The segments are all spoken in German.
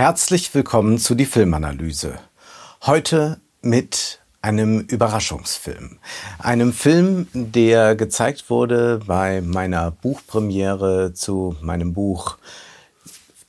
Herzlich willkommen zu die Filmanalyse. Heute mit einem Überraschungsfilm. Einem Film, der gezeigt wurde bei meiner Buchpremiere zu meinem Buch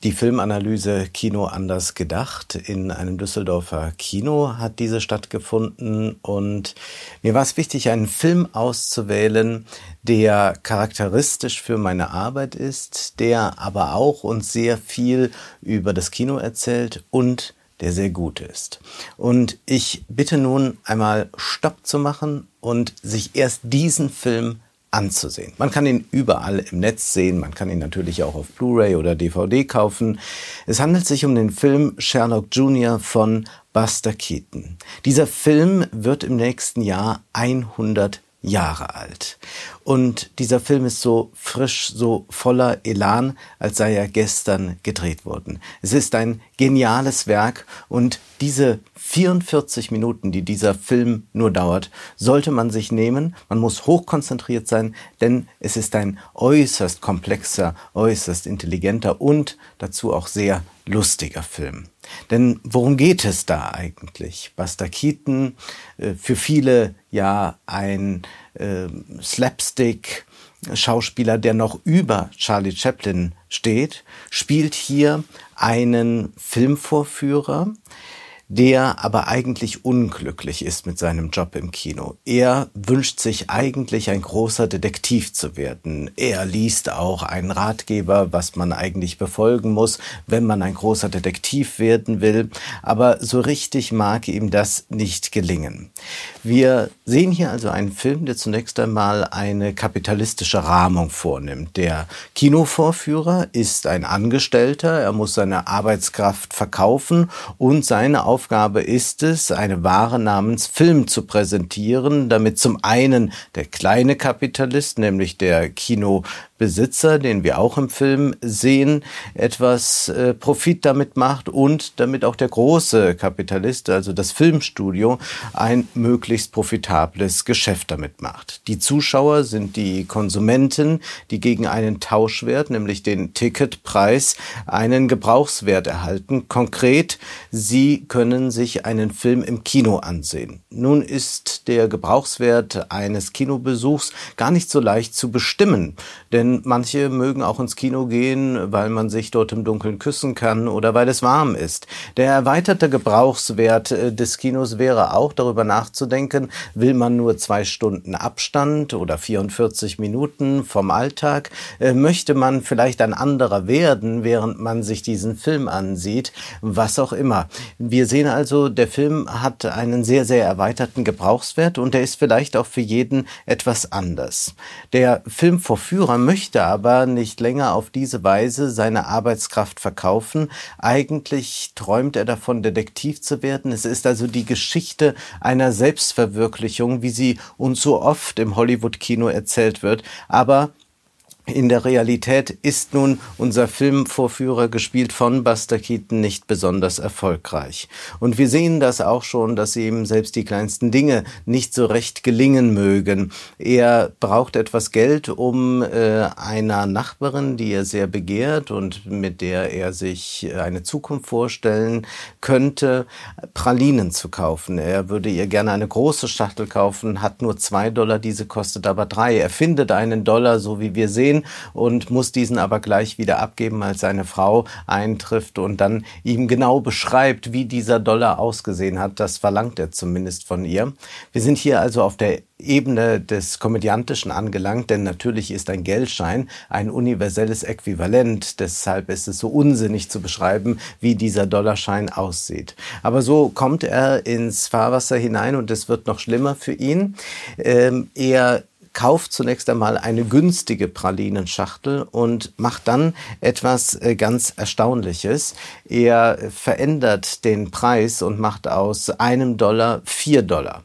die Filmanalyse Kino anders gedacht in einem Düsseldorfer Kino hat diese stattgefunden und mir war es wichtig, einen Film auszuwählen, der charakteristisch für meine Arbeit ist, der aber auch uns sehr viel über das Kino erzählt und der sehr gut ist. Und ich bitte nun einmal Stopp zu machen und sich erst diesen Film anzusehen. Man kann ihn überall im Netz sehen, man kann ihn natürlich auch auf Blu-ray oder DVD kaufen. Es handelt sich um den Film Sherlock Jr. von Buster Keaton. Dieser Film wird im nächsten Jahr 100 Jahre alt. Und dieser Film ist so frisch, so voller Elan, als sei er gestern gedreht worden. Es ist ein geniales Werk und diese 44 Minuten, die dieser Film nur dauert, sollte man sich nehmen. Man muss hochkonzentriert sein, denn es ist ein äußerst komplexer, äußerst intelligenter und dazu auch sehr lustiger Film. Denn worum geht es da eigentlich? Buster Keaton, äh, für viele ja ein äh, Slapstick, Schauspieler, der noch über Charlie Chaplin steht, spielt hier einen Filmvorführer, der aber eigentlich unglücklich ist mit seinem Job im Kino. Er wünscht sich eigentlich ein großer Detektiv zu werden. Er liest auch einen Ratgeber, was man eigentlich befolgen muss, wenn man ein großer Detektiv werden will. Aber so richtig mag ihm das nicht gelingen. Wir sehen hier also einen Film, der zunächst einmal eine kapitalistische Rahmung vornimmt. Der Kinovorführer ist ein Angestellter, er muss seine Arbeitskraft verkaufen und seine Aufgabe Aufgabe ist es, eine Ware namens Film zu präsentieren, damit zum einen der kleine Kapitalist, nämlich der Kino Besitzer, den wir auch im Film sehen, etwas äh, Profit damit macht und damit auch der große Kapitalist, also das Filmstudio, ein möglichst profitables Geschäft damit macht. Die Zuschauer sind die Konsumenten, die gegen einen Tauschwert, nämlich den Ticketpreis, einen Gebrauchswert erhalten. Konkret, sie können sich einen Film im Kino ansehen. Nun ist der Gebrauchswert eines Kinobesuchs gar nicht so leicht zu bestimmen, denn manche mögen auch ins Kino gehen, weil man sich dort im Dunkeln küssen kann oder weil es warm ist. Der erweiterte Gebrauchswert äh, des Kinos wäre auch darüber nachzudenken, will man nur zwei Stunden Abstand oder 44 Minuten vom Alltag? Äh, möchte man vielleicht ein anderer werden, während man sich diesen Film ansieht? Was auch immer. Wir sehen also, der Film hat einen sehr, sehr erweiterten Gebrauchswert und der ist vielleicht auch für jeden etwas anders. Der Filmvorführer möchte möchte aber nicht länger auf diese Weise seine Arbeitskraft verkaufen. Eigentlich träumt er davon, Detektiv zu werden. Es ist also die Geschichte einer Selbstverwirklichung, wie sie uns so oft im Hollywood-Kino erzählt wird. Aber in der Realität ist nun unser Filmvorführer, gespielt von Buster Keaton, nicht besonders erfolgreich. Und wir sehen das auch schon, dass ihm selbst die kleinsten Dinge nicht so recht gelingen mögen. Er braucht etwas Geld, um äh, einer Nachbarin, die er sehr begehrt und mit der er sich eine Zukunft vorstellen könnte, Pralinen zu kaufen. Er würde ihr gerne eine große Schachtel kaufen, hat nur zwei Dollar, diese kostet aber drei. Er findet einen Dollar, so wie wir sehen, und muss diesen aber gleich wieder abgeben, als seine Frau eintrifft und dann ihm genau beschreibt, wie dieser Dollar ausgesehen hat. Das verlangt er zumindest von ihr. Wir sind hier also auf der Ebene des Komödiantischen angelangt, denn natürlich ist ein Geldschein ein universelles Äquivalent. Deshalb ist es so unsinnig zu beschreiben, wie dieser Dollarschein aussieht. Aber so kommt er ins Fahrwasser hinein und es wird noch schlimmer für ihn. Ähm, er kauft zunächst einmal eine günstige Pralinenschachtel und macht dann etwas äh, ganz Erstaunliches. Er verändert den Preis und macht aus einem Dollar vier Dollar.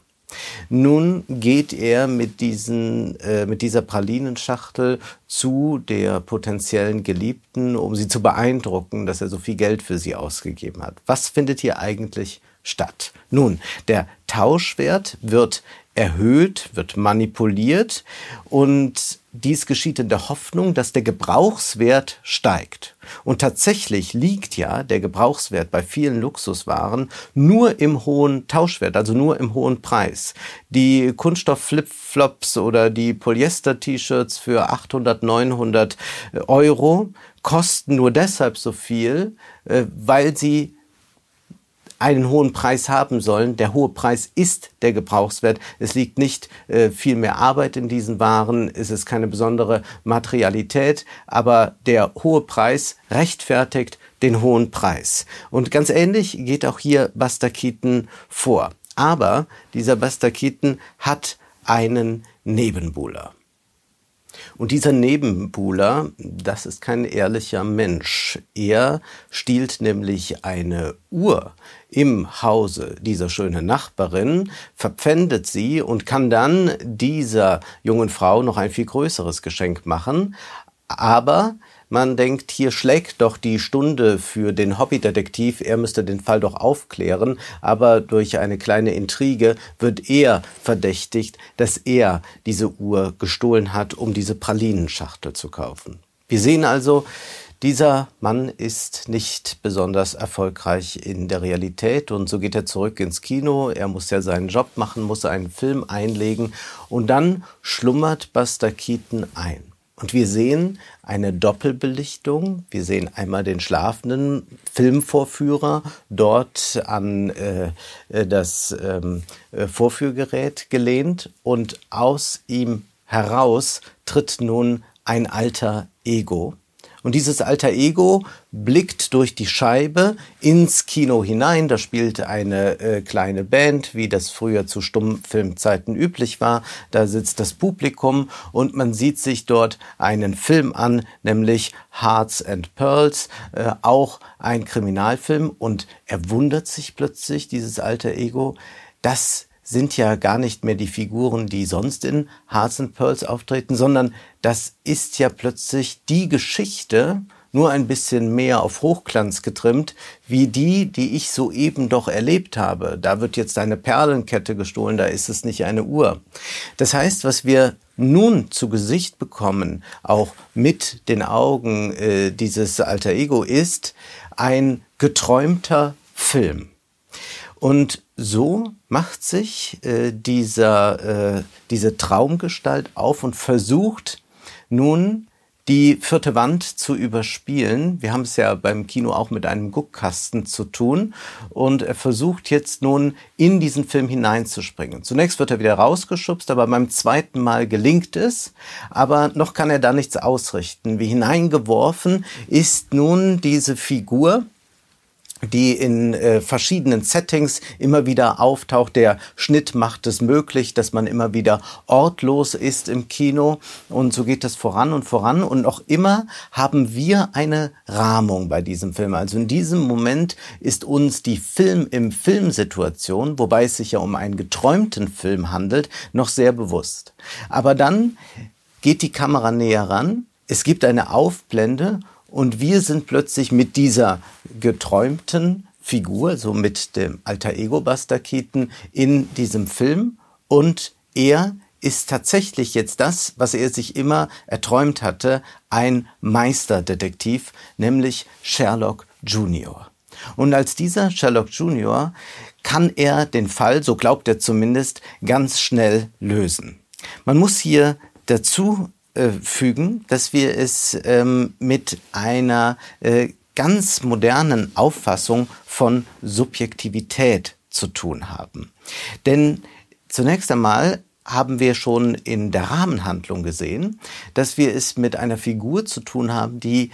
Nun geht er mit, diesen, äh, mit dieser Pralinenschachtel zu der potenziellen Geliebten, um sie zu beeindrucken, dass er so viel Geld für sie ausgegeben hat. Was findet hier eigentlich statt. Nun, der Tauschwert wird erhöht, wird manipuliert und dies geschieht in der Hoffnung, dass der Gebrauchswert steigt. Und tatsächlich liegt ja der Gebrauchswert bei vielen Luxuswaren nur im hohen Tauschwert, also nur im hohen Preis. Die Kunststoff-Flipflops oder die Polyester-T-Shirts für 800, 900 Euro kosten nur deshalb so viel, äh, weil sie einen hohen Preis haben sollen. Der hohe Preis ist der Gebrauchswert. Es liegt nicht äh, viel mehr Arbeit in diesen Waren, es ist keine besondere Materialität, aber der hohe Preis rechtfertigt den hohen Preis. Und ganz ähnlich geht auch hier Buster Keaton vor. Aber dieser Buster Keaton hat einen Nebenbuhler. Und dieser Nebenbuhler, das ist kein ehrlicher Mensch. Er stiehlt nämlich eine Uhr im Hause dieser schönen Nachbarin, verpfändet sie und kann dann dieser jungen Frau noch ein viel größeres Geschenk machen. Aber man denkt, hier schlägt doch die Stunde für den Hobbydetektiv, er müsste den Fall doch aufklären, aber durch eine kleine Intrige wird er verdächtigt, dass er diese Uhr gestohlen hat, um diese Pralinenschachtel zu kaufen. Wir sehen also, dieser Mann ist nicht besonders erfolgreich in der Realität und so geht er zurück ins Kino. Er muss ja seinen Job machen, muss einen Film einlegen und dann schlummert Buster Keaton ein. Und wir sehen eine Doppelbelichtung. Wir sehen einmal den schlafenden Filmvorführer dort an äh, das ähm, äh, Vorführgerät gelehnt und aus ihm heraus tritt nun ein alter Ego. Und dieses alter Ego blickt durch die Scheibe ins Kino hinein. Da spielt eine äh, kleine Band, wie das früher zu Stummfilmzeiten üblich war. Da sitzt das Publikum und man sieht sich dort einen Film an, nämlich Hearts and Pearls, äh, auch ein Kriminalfilm. Und er wundert sich plötzlich, dieses alter Ego, dass sind ja gar nicht mehr die Figuren, die sonst in Hearts and Pearls auftreten, sondern das ist ja plötzlich die Geschichte, nur ein bisschen mehr auf Hochglanz getrimmt, wie die, die ich soeben doch erlebt habe. Da wird jetzt eine Perlenkette gestohlen, da ist es nicht eine Uhr. Das heißt, was wir nun zu Gesicht bekommen, auch mit den Augen äh, dieses alter Ego, ist ein geträumter Film. Und so macht sich äh, dieser, äh, diese Traumgestalt auf und versucht nun die vierte Wand zu überspielen. Wir haben es ja beim Kino auch mit einem Guckkasten zu tun. Und er versucht jetzt nun in diesen Film hineinzuspringen. Zunächst wird er wieder rausgeschubst, aber beim zweiten Mal gelingt es. Aber noch kann er da nichts ausrichten. Wie hineingeworfen ist nun diese Figur, die in äh, verschiedenen Settings immer wieder auftaucht. Der Schnitt macht es möglich, dass man immer wieder ortlos ist im Kino. Und so geht das voran und voran. Und noch immer haben wir eine Rahmung bei diesem Film. Also in diesem Moment ist uns die Film im Film-Situation, wobei es sich ja um einen geträumten Film handelt, noch sehr bewusst. Aber dann geht die Kamera näher ran. Es gibt eine Aufblende und wir sind plötzlich mit dieser geträumten Figur, so mit dem alter Ego Buster Keaton in diesem Film und er ist tatsächlich jetzt das, was er sich immer erträumt hatte, ein Meisterdetektiv, nämlich Sherlock Junior. Und als dieser Sherlock Junior kann er den Fall, so glaubt er zumindest, ganz schnell lösen. Man muss hier dazu fügen, dass wir es ähm, mit einer äh, ganz modernen Auffassung von Subjektivität zu tun haben. Denn zunächst einmal haben wir schon in der Rahmenhandlung gesehen, dass wir es mit einer Figur zu tun haben, die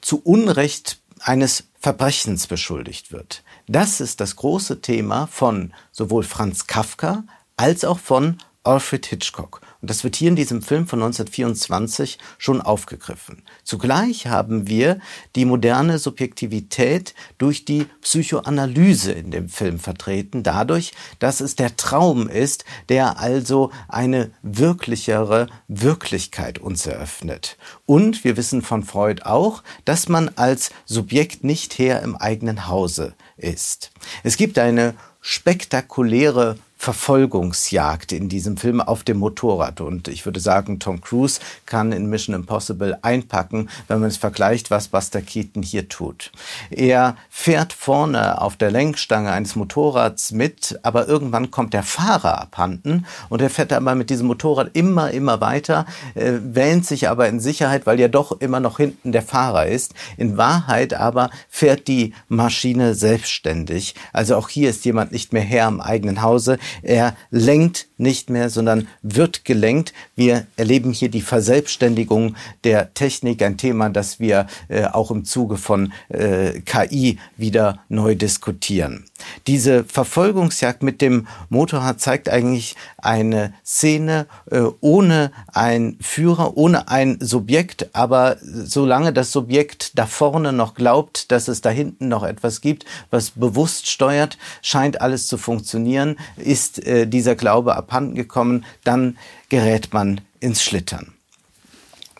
zu Unrecht eines Verbrechens beschuldigt wird. Das ist das große Thema von sowohl Franz Kafka als auch von Alfred Hitchcock. Und das wird hier in diesem Film von 1924 schon aufgegriffen. Zugleich haben wir die moderne Subjektivität durch die Psychoanalyse in dem Film vertreten, dadurch, dass es der Traum ist, der also eine wirklichere Wirklichkeit uns eröffnet. Und wir wissen von Freud auch, dass man als Subjekt nicht Herr im eigenen Hause ist. Es gibt eine spektakuläre Verfolgungsjagd in diesem Film auf dem Motorrad. Und ich würde sagen, Tom Cruise kann in Mission Impossible einpacken, wenn man es vergleicht, was Buster Keaton hier tut. Er fährt vorne auf der Lenkstange eines Motorrads mit, aber irgendwann kommt der Fahrer abhanden und er fährt aber mit diesem Motorrad immer, immer weiter, äh, wähnt sich aber in Sicherheit, weil ja doch immer noch hinten der Fahrer ist. In Wahrheit aber fährt die Maschine selbstständig. Also auch hier ist jemand nicht mehr Herr im eigenen Hause. Er lenkt nicht mehr, sondern wird gelenkt. Wir erleben hier die Verselbstständigung der Technik, ein Thema, das wir äh, auch im Zuge von äh, KI wieder neu diskutieren. Diese Verfolgungsjagd mit dem Motorrad zeigt eigentlich eine Szene äh, ohne ein Führer, ohne ein Subjekt, aber solange das Subjekt da vorne noch glaubt, dass es da hinten noch etwas gibt, was bewusst steuert, scheint alles zu funktionieren, ist äh, dieser Glaube abhanden gekommen, dann gerät man ins Schlittern.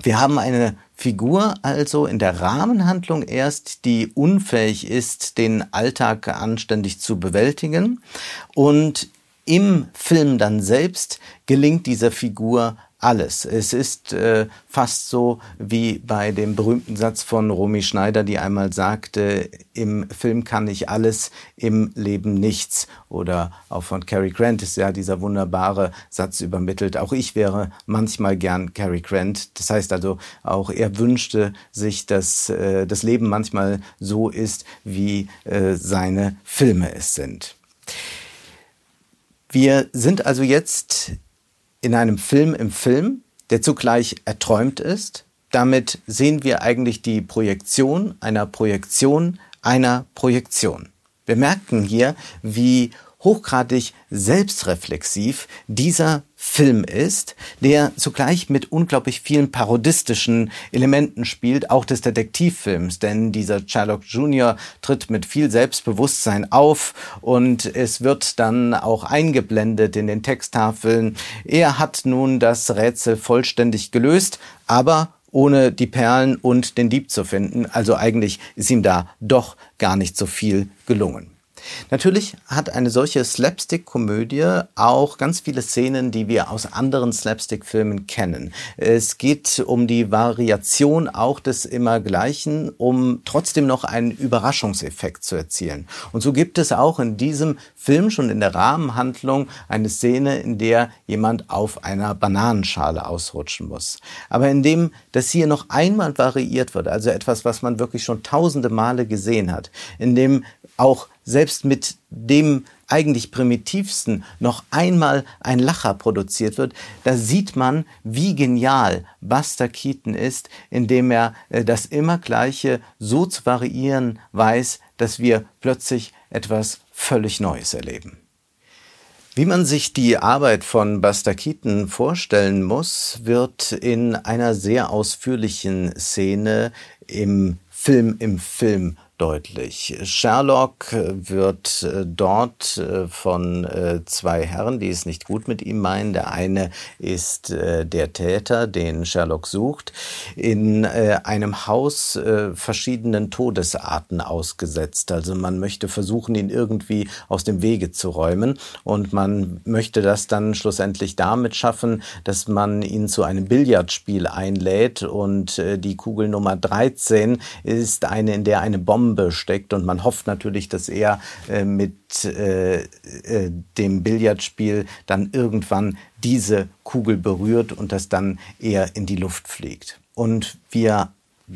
Wir haben eine Figur also in der Rahmenhandlung erst, die unfähig ist, den Alltag anständig zu bewältigen. Und im Film dann selbst gelingt dieser Figur alles. Es ist äh, fast so wie bei dem berühmten Satz von Romy Schneider, die einmal sagte, im Film kann ich alles, im Leben nichts. Oder auch von Cary Grant ist ja dieser wunderbare Satz übermittelt. Auch ich wäre manchmal gern Cary Grant. Das heißt also, auch er wünschte sich, dass äh, das Leben manchmal so ist, wie äh, seine Filme es sind. Wir sind also jetzt in einem Film im Film, der zugleich erträumt ist. Damit sehen wir eigentlich die Projektion einer Projektion einer Projektion. Wir merken hier, wie hochgradig selbstreflexiv dieser Film ist, der zugleich mit unglaublich vielen parodistischen Elementen spielt, auch des Detektivfilms, denn dieser Sherlock Jr. tritt mit viel Selbstbewusstsein auf und es wird dann auch eingeblendet in den Texttafeln. Er hat nun das Rätsel vollständig gelöst, aber ohne die Perlen und den Dieb zu finden. Also eigentlich ist ihm da doch gar nicht so viel gelungen. Natürlich hat eine solche Slapstick-Komödie auch ganz viele Szenen, die wir aus anderen Slapstick-Filmen kennen. Es geht um die Variation auch des Immergleichen, um trotzdem noch einen Überraschungseffekt zu erzielen. Und so gibt es auch in diesem Film schon in der Rahmenhandlung eine Szene, in der jemand auf einer Bananenschale ausrutschen muss. Aber indem das hier noch einmal variiert wird, also etwas, was man wirklich schon tausende Male gesehen hat, indem auch selbst mit dem eigentlich primitivsten noch einmal ein Lacher produziert wird, da sieht man, wie genial Buster Keaton ist, indem er äh, das immer Gleiche so zu variieren weiß, dass wir plötzlich etwas völlig Neues erleben. Wie man sich die Arbeit von Buster Keaton vorstellen muss, wird in einer sehr ausführlichen Szene im Film im Film deutlich. Sherlock wird äh, dort äh, von äh, zwei Herren, die es nicht gut mit ihm meinen. Der eine ist der Täter, den Sherlock sucht, in einem Haus verschiedenen Todesarten ausgesetzt. Also man möchte versuchen, ihn irgendwie aus dem Wege zu räumen und man möchte das dann schlussendlich damit schaffen, dass man ihn zu einem Billardspiel einlädt und die Kugel Nummer 13 ist eine, in der eine Bombe Bombe steckt und man hofft natürlich, dass er äh, mit äh, äh, dem Billardspiel dann irgendwann diese Kugel berührt und das dann eher in die Luft fliegt. Und wir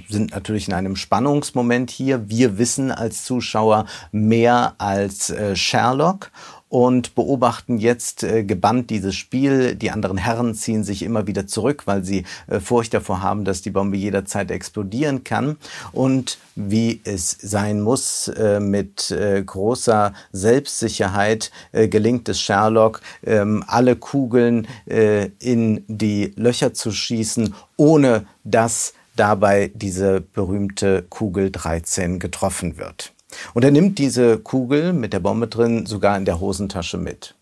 sind natürlich in einem Spannungsmoment hier. Wir wissen als Zuschauer mehr als äh, Sherlock und beobachten jetzt äh, gebannt dieses Spiel. Die anderen Herren ziehen sich immer wieder zurück, weil sie äh, Furcht davor haben, dass die Bombe jederzeit explodieren kann. Und wie es sein muss, äh, mit äh, großer Selbstsicherheit äh, gelingt es Sherlock, ähm, alle Kugeln äh, in die Löcher zu schießen, ohne dass dabei diese berühmte Kugel 13 getroffen wird. Und er nimmt diese Kugel mit der Bombe drin sogar in der Hosentasche mit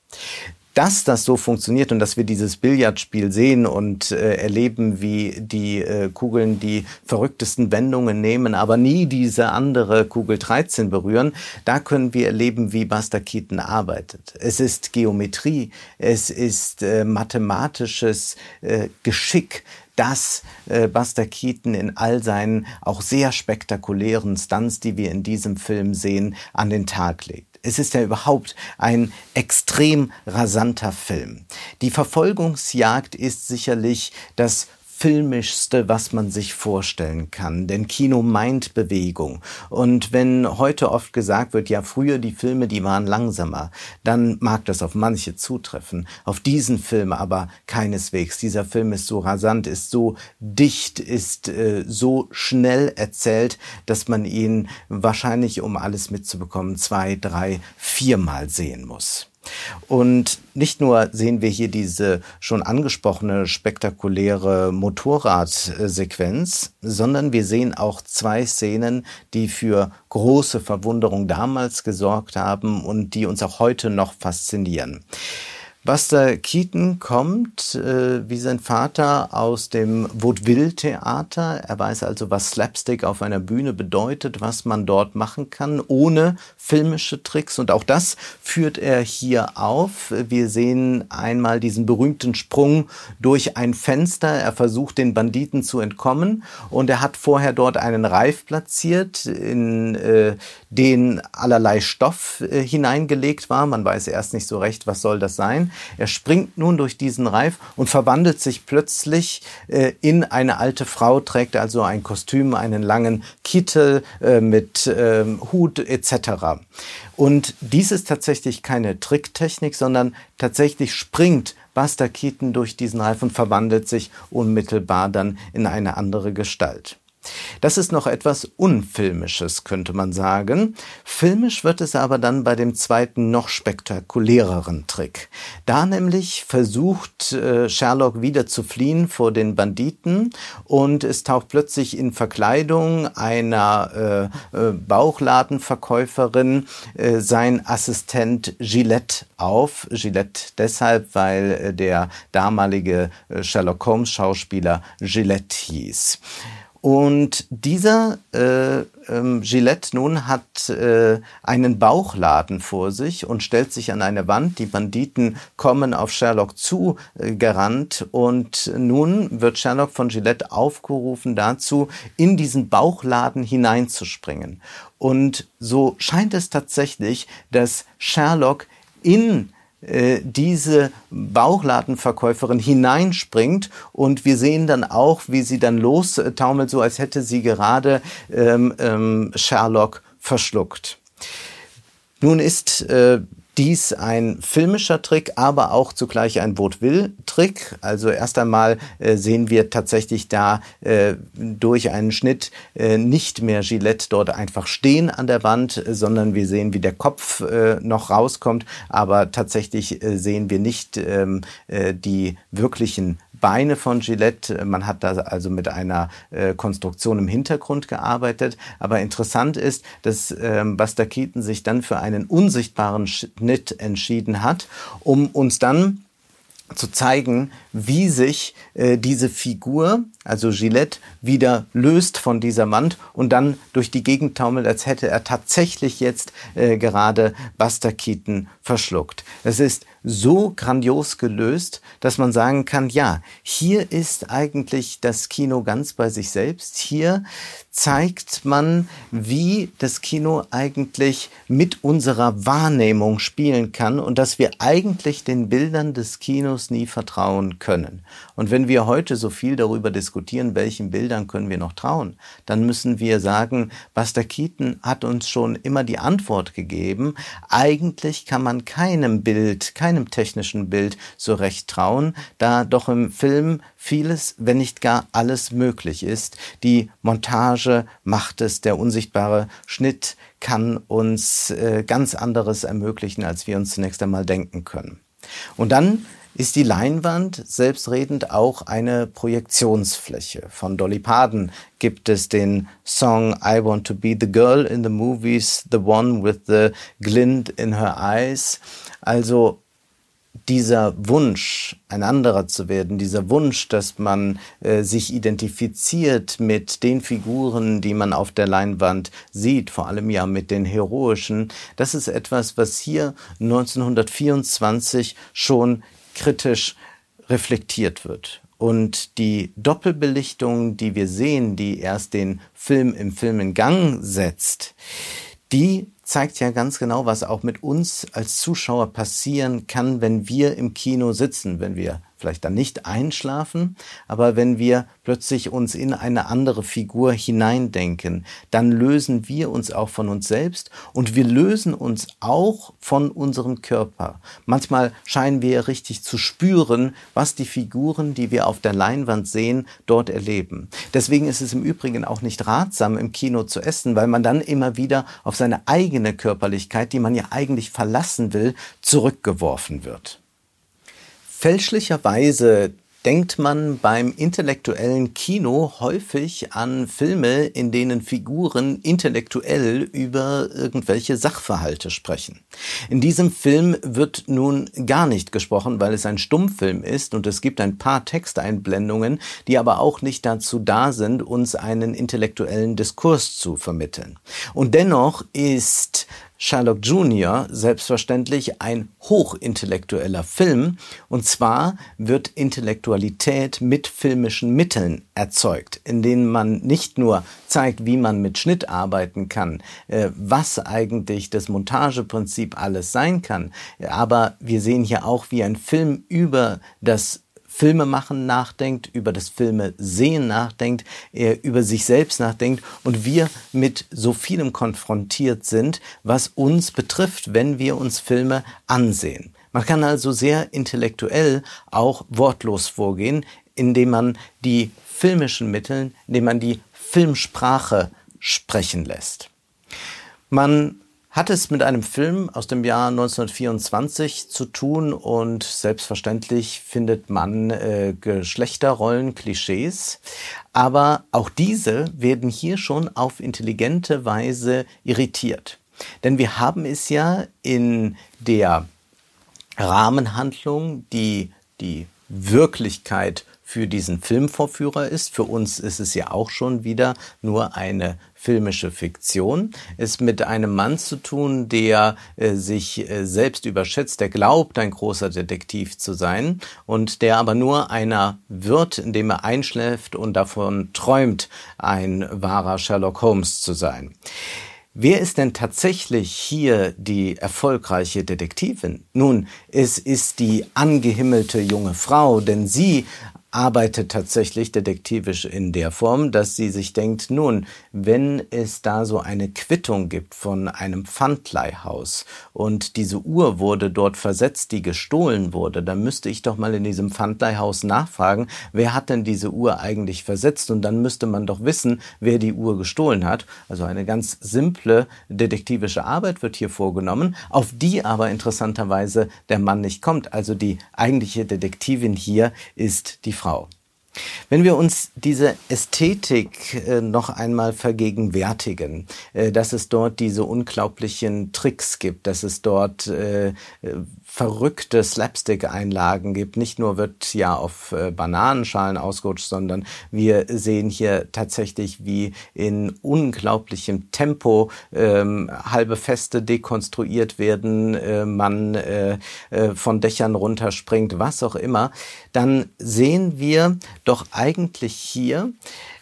dass das so funktioniert und dass wir dieses Billardspiel sehen und äh, erleben, wie die äh, Kugeln die verrücktesten Wendungen nehmen, aber nie diese andere Kugel 13 berühren, da können wir erleben, wie Buster Keaton arbeitet. Es ist Geometrie, es ist äh, mathematisches äh, Geschick, das äh, Buster Keaton in all seinen auch sehr spektakulären Stunts, die wir in diesem Film sehen, an den Tag legt. Es ist ja überhaupt ein extrem rasanter Film. Die Verfolgungsjagd ist sicherlich das filmischste, was man sich vorstellen kann. Denn Kino meint Bewegung. Und wenn heute oft gesagt wird, ja, früher die Filme, die waren langsamer, dann mag das auf manche zutreffen. Auf diesen Film aber keineswegs. Dieser Film ist so rasant, ist so dicht, ist äh, so schnell erzählt, dass man ihn wahrscheinlich, um alles mitzubekommen, zwei, drei, viermal sehen muss. Und nicht nur sehen wir hier diese schon angesprochene spektakuläre Motorradsequenz, sondern wir sehen auch zwei Szenen, die für große Verwunderung damals gesorgt haben und die uns auch heute noch faszinieren. Buster Keaton kommt, äh, wie sein Vater, aus dem Vaudeville-Theater. Er weiß also, was Slapstick auf einer Bühne bedeutet, was man dort machen kann, ohne filmische Tricks. Und auch das führt er hier auf. Wir sehen einmal diesen berühmten Sprung durch ein Fenster. Er versucht, den Banditen zu entkommen. Und er hat vorher dort einen Reif platziert, in äh, den allerlei Stoff äh, hineingelegt war. Man weiß erst nicht so recht, was soll das sein. Er springt nun durch diesen Reif und verwandelt sich plötzlich äh, in eine alte Frau, trägt also ein Kostüm, einen langen Kittel äh, mit äh, Hut etc. Und dies ist tatsächlich keine Tricktechnik, sondern tatsächlich springt Buster Keaton durch diesen Reif und verwandelt sich unmittelbar dann in eine andere Gestalt. Das ist noch etwas Unfilmisches, könnte man sagen. Filmisch wird es aber dann bei dem zweiten, noch spektakuläreren Trick. Da nämlich versucht äh, Sherlock wieder zu fliehen vor den Banditen und es taucht plötzlich in Verkleidung einer äh, äh, Bauchladenverkäuferin sein Assistent Gillette auf. Gillette deshalb, weil der damalige Sherlock Holmes Schauspieler Gillette hieß. Und dieser äh, ähm, Gillette nun hat äh, einen Bauchladen vor sich und stellt sich an eine Wand. Die Banditen kommen auf Sherlock zu äh, gerannt und nun wird Sherlock von Gillette aufgerufen dazu, in diesen Bauchladen hineinzuspringen. Und so scheint es tatsächlich, dass Sherlock in diese Bauchladenverkäuferin hineinspringt und wir sehen dann auch, wie sie dann lostaumelt, so als hätte sie gerade ähm, ähm, Sherlock verschluckt. Nun ist äh, dies ein filmischer Trick, aber auch zugleich ein Vaudeville-Trick. Also erst einmal äh, sehen wir tatsächlich da äh, durch einen Schnitt äh, nicht mehr Gillette dort einfach stehen an der Wand, sondern wir sehen, wie der Kopf äh, noch rauskommt. Aber tatsächlich äh, sehen wir nicht ähm, äh, die wirklichen Beine von Gillette. Man hat da also mit einer äh, Konstruktion im Hintergrund gearbeitet. Aber interessant ist, dass ähm, Buster Keaton sich dann für einen unsichtbaren Schnitt entschieden hat, um uns dann zu zeigen, wie sich äh, diese Figur, also Gillette, wieder löst von dieser Wand und dann durch die Gegend taumelt, als hätte er tatsächlich jetzt äh, gerade Buster Keaton verschluckt. Es ist so grandios gelöst, dass man sagen kann, ja, hier ist eigentlich das Kino ganz bei sich selbst. Hier zeigt man, wie das Kino eigentlich mit unserer Wahrnehmung spielen kann und dass wir eigentlich den Bildern des Kinos nie vertrauen können. Und wenn wir heute so viel darüber diskutieren, welchen Bildern können wir noch trauen, dann müssen wir sagen, Buster Keaton hat uns schon immer die Antwort gegeben, eigentlich kann man keinem Bild, keinem technischen Bild so recht trauen, da doch im Film vieles, wenn nicht gar alles möglich ist. Die Montage macht es, der unsichtbare Schnitt kann uns äh, ganz anderes ermöglichen, als wir uns zunächst einmal denken können. Und dann ist die Leinwand selbstredend auch eine Projektionsfläche. Von Dolly Parton gibt es den Song I Want to Be the Girl in the Movies, The One with the Glint in Her Eyes. Also dieser Wunsch, ein anderer zu werden, dieser Wunsch, dass man äh, sich identifiziert mit den Figuren, die man auf der Leinwand sieht, vor allem ja mit den heroischen, das ist etwas, was hier 1924 schon kritisch reflektiert wird. Und die Doppelbelichtung, die wir sehen, die erst den Film im Film in Gang setzt, die zeigt ja ganz genau, was auch mit uns als Zuschauer passieren kann, wenn wir im Kino sitzen, wenn wir vielleicht dann nicht einschlafen, aber wenn wir plötzlich uns in eine andere Figur hineindenken, dann lösen wir uns auch von uns selbst und wir lösen uns auch von unserem Körper. Manchmal scheinen wir richtig zu spüren, was die Figuren, die wir auf der Leinwand sehen, dort erleben. Deswegen ist es im Übrigen auch nicht ratsam, im Kino zu essen, weil man dann immer wieder auf seine eigene Körperlichkeit, die man ja eigentlich verlassen will, zurückgeworfen wird. Fälschlicherweise denkt man beim intellektuellen Kino häufig an Filme, in denen Figuren intellektuell über irgendwelche Sachverhalte sprechen. In diesem Film wird nun gar nicht gesprochen, weil es ein Stummfilm ist und es gibt ein paar Texteinblendungen, die aber auch nicht dazu da sind, uns einen intellektuellen Diskurs zu vermitteln. Und dennoch ist Sherlock Jr. selbstverständlich ein hochintellektueller Film. Und zwar wird Intellektualität mit filmischen Mitteln erzeugt, in denen man nicht nur zeigt, wie man mit Schnitt arbeiten kann, äh, was eigentlich das Montageprinzip alles sein kann. Aber wir sehen hier auch, wie ein Film über das Filme machen nachdenkt, über das Filme sehen nachdenkt, er über sich selbst nachdenkt und wir mit so vielem konfrontiert sind, was uns betrifft, wenn wir uns Filme ansehen. Man kann also sehr intellektuell auch wortlos vorgehen, indem man die filmischen Mittel, indem man die Filmsprache sprechen lässt. Man hat es mit einem Film aus dem Jahr 1924 zu tun und selbstverständlich findet man äh, Geschlechterrollen, Klischees, aber auch diese werden hier schon auf intelligente Weise irritiert. Denn wir haben es ja in der Rahmenhandlung, die die Wirklichkeit für diesen Filmvorführer ist. Für uns ist es ja auch schon wieder nur eine filmische Fiktion. Ist mit einem Mann zu tun, der äh, sich äh, selbst überschätzt, der glaubt, ein großer Detektiv zu sein und der aber nur einer wird, indem er einschläft und davon träumt, ein wahrer Sherlock Holmes zu sein. Wer ist denn tatsächlich hier die erfolgreiche Detektivin? Nun, es ist die angehimmelte junge Frau, denn sie arbeitet tatsächlich detektivisch in der Form, dass sie sich denkt, nun, wenn es da so eine Quittung gibt von einem Pfandleihhaus und diese Uhr wurde dort versetzt, die gestohlen wurde, dann müsste ich doch mal in diesem Pfandleihhaus nachfragen, wer hat denn diese Uhr eigentlich versetzt und dann müsste man doch wissen, wer die Uhr gestohlen hat. Also eine ganz simple detektivische Arbeit wird hier vorgenommen, auf die aber interessanterweise der Mann nicht kommt. Also die eigentliche Detektivin hier ist die Frau. Wenn wir uns diese Ästhetik äh, noch einmal vergegenwärtigen, äh, dass es dort diese unglaublichen Tricks gibt, dass es dort äh, verrückte Slapstick-Einlagen gibt. Nicht nur wird ja auf äh, Bananenschalen ausgerutscht, sondern wir sehen hier tatsächlich, wie in unglaublichem Tempo ähm, halbe Feste dekonstruiert werden, äh, man äh, äh, von Dächern runterspringt, was auch immer. Dann sehen wir doch eigentlich hier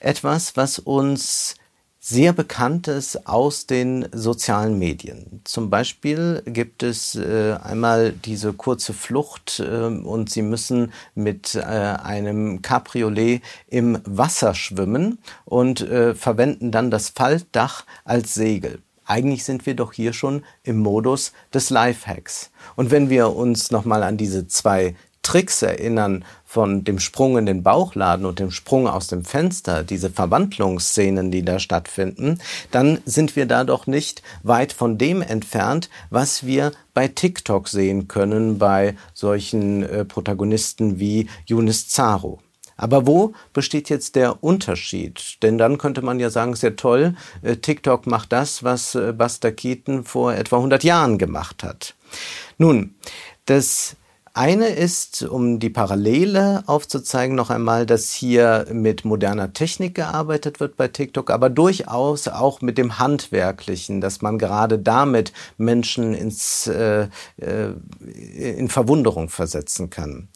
etwas, was uns sehr Bekanntes aus den sozialen Medien. Zum Beispiel gibt es äh, einmal diese kurze Flucht äh, und sie müssen mit äh, einem Cabriolet im Wasser schwimmen und äh, verwenden dann das Faltdach als Segel. Eigentlich sind wir doch hier schon im Modus des Lifehacks. Und wenn wir uns nochmal an diese zwei Tricks erinnern von dem Sprung in den Bauchladen und dem Sprung aus dem Fenster, diese Verwandlungsszenen, die da stattfinden, dann sind wir da doch nicht weit von dem entfernt, was wir bei TikTok sehen können, bei solchen äh, Protagonisten wie Yunis Zaro. Aber wo besteht jetzt der Unterschied? Denn dann könnte man ja sagen, sehr toll, äh, TikTok macht das, was äh, Buster Keaton vor etwa 100 Jahren gemacht hat. Nun, das eine ist, um die Parallele aufzuzeigen, noch einmal, dass hier mit moderner Technik gearbeitet wird bei TikTok, aber durchaus auch mit dem Handwerklichen, dass man gerade damit Menschen ins, äh, äh, in Verwunderung versetzen kann.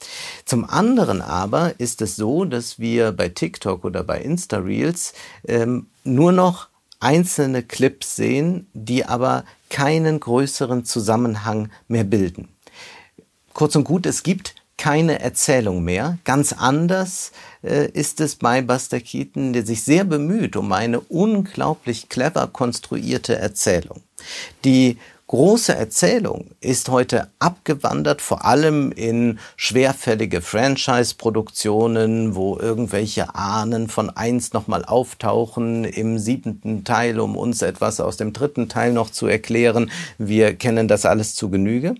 Zum anderen aber ist es so, dass wir bei TikTok oder bei Insta-Reels ähm, nur noch einzelne Clips sehen, die aber keinen größeren Zusammenhang mehr bilden. Kurz und gut, es gibt keine Erzählung mehr. Ganz anders äh, ist es bei Buster Keaton, der sich sehr bemüht um eine unglaublich clever konstruierte Erzählung. Die große Erzählung ist heute abgewandert, vor allem in schwerfällige Franchise-Produktionen, wo irgendwelche Ahnen von eins nochmal auftauchen im siebenten Teil, um uns etwas aus dem dritten Teil noch zu erklären. Wir kennen das alles zu Genüge.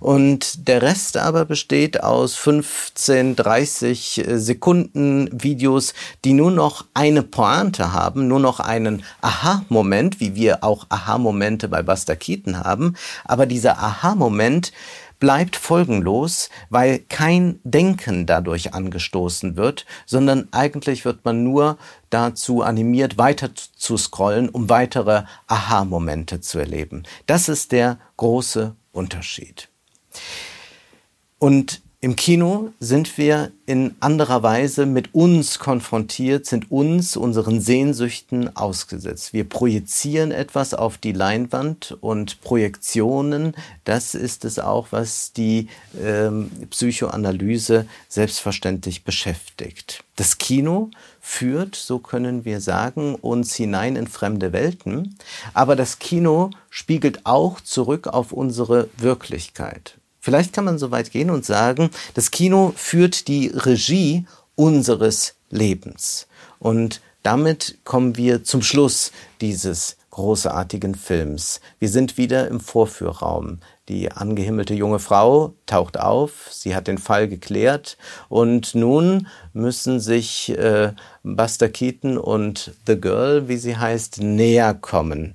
Und der Rest aber besteht aus 15, 30 äh, Sekunden Videos, die nur noch eine Pointe haben, nur noch einen Aha-Moment, wie wir auch Aha-Momente bei Buster Keaton haben. Aber dieser Aha-Moment bleibt folgenlos, weil kein Denken dadurch angestoßen wird, sondern eigentlich wird man nur dazu animiert, weiter zu scrollen, um weitere Aha-Momente zu erleben. Das ist der große Unterschied. Und im Kino sind wir in anderer Weise mit uns konfrontiert, sind uns, unseren Sehnsüchten ausgesetzt. Wir projizieren etwas auf die Leinwand und Projektionen, das ist es auch, was die ähm, Psychoanalyse selbstverständlich beschäftigt. Das Kino führt, so können wir sagen, uns hinein in fremde Welten, aber das Kino spiegelt auch zurück auf unsere Wirklichkeit. Vielleicht kann man so weit gehen und sagen, das Kino führt die Regie unseres Lebens. Und damit kommen wir zum Schluss dieses großartigen Films. Wir sind wieder im Vorführraum. Die angehimmelte junge Frau taucht auf, sie hat den Fall geklärt und nun müssen sich äh, Buster Keaton und The Girl, wie sie heißt, näher kommen.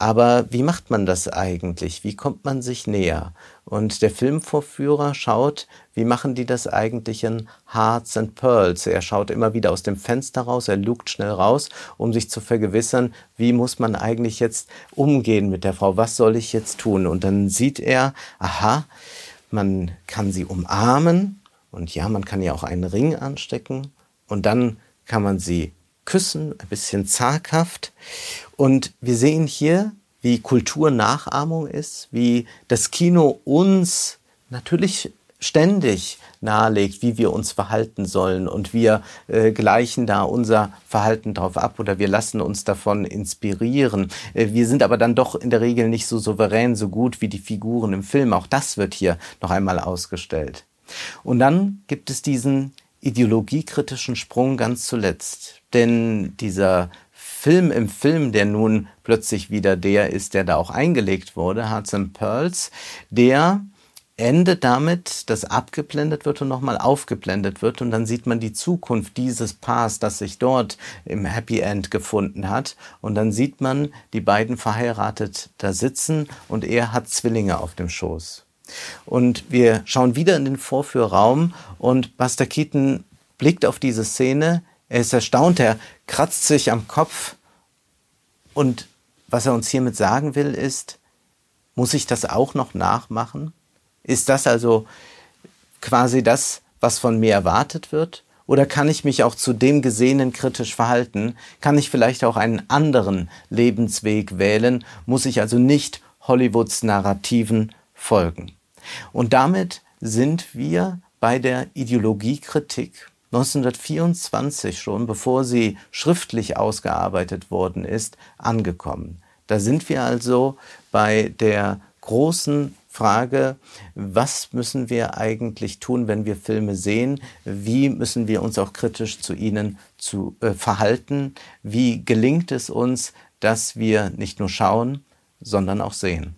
Aber wie macht man das eigentlich? Wie kommt man sich näher? Und der Filmvorführer schaut, wie machen die das eigentlich in Hearts and Pearls? Er schaut immer wieder aus dem Fenster raus, er lugt schnell raus, um sich zu vergewissern, wie muss man eigentlich jetzt umgehen mit der Frau? Was soll ich jetzt tun? Und dann sieht er, aha, man kann sie umarmen und ja, man kann ja auch einen Ring anstecken und dann kann man sie küssen, ein bisschen zaghaft. Und wir sehen hier, wie Kulturnachahmung ist, wie das Kino uns natürlich ständig nahelegt, wie wir uns verhalten sollen und wir äh, gleichen da unser Verhalten drauf ab oder wir lassen uns davon inspirieren. Äh, wir sind aber dann doch in der Regel nicht so souverän, so gut wie die Figuren im Film. Auch das wird hier noch einmal ausgestellt. Und dann gibt es diesen ideologiekritischen Sprung ganz zuletzt. Denn dieser Film im Film, der nun plötzlich wieder der ist, der da auch eingelegt wurde, Hearts and Pearls, der endet damit, dass abgeblendet wird und nochmal aufgeblendet wird und dann sieht man die Zukunft dieses Paars, das sich dort im Happy End gefunden hat und dann sieht man die beiden verheiratet da sitzen und er hat Zwillinge auf dem Schoß. Und wir schauen wieder in den Vorführraum und Buster Keaton blickt auf diese Szene, er ist erstaunt, er kratzt sich am Kopf und was er uns hiermit sagen will ist, muss ich das auch noch nachmachen? Ist das also quasi das, was von mir erwartet wird? Oder kann ich mich auch zu dem Gesehenen kritisch verhalten? Kann ich vielleicht auch einen anderen Lebensweg wählen? Muss ich also nicht Hollywoods Narrativen folgen? Und damit sind wir bei der Ideologiekritik 1924 schon, bevor sie schriftlich ausgearbeitet worden ist, angekommen. Da sind wir also bei der großen Frage, was müssen wir eigentlich tun, wenn wir Filme sehen? Wie müssen wir uns auch kritisch zu ihnen zu, äh, verhalten? Wie gelingt es uns, dass wir nicht nur schauen, sondern auch sehen?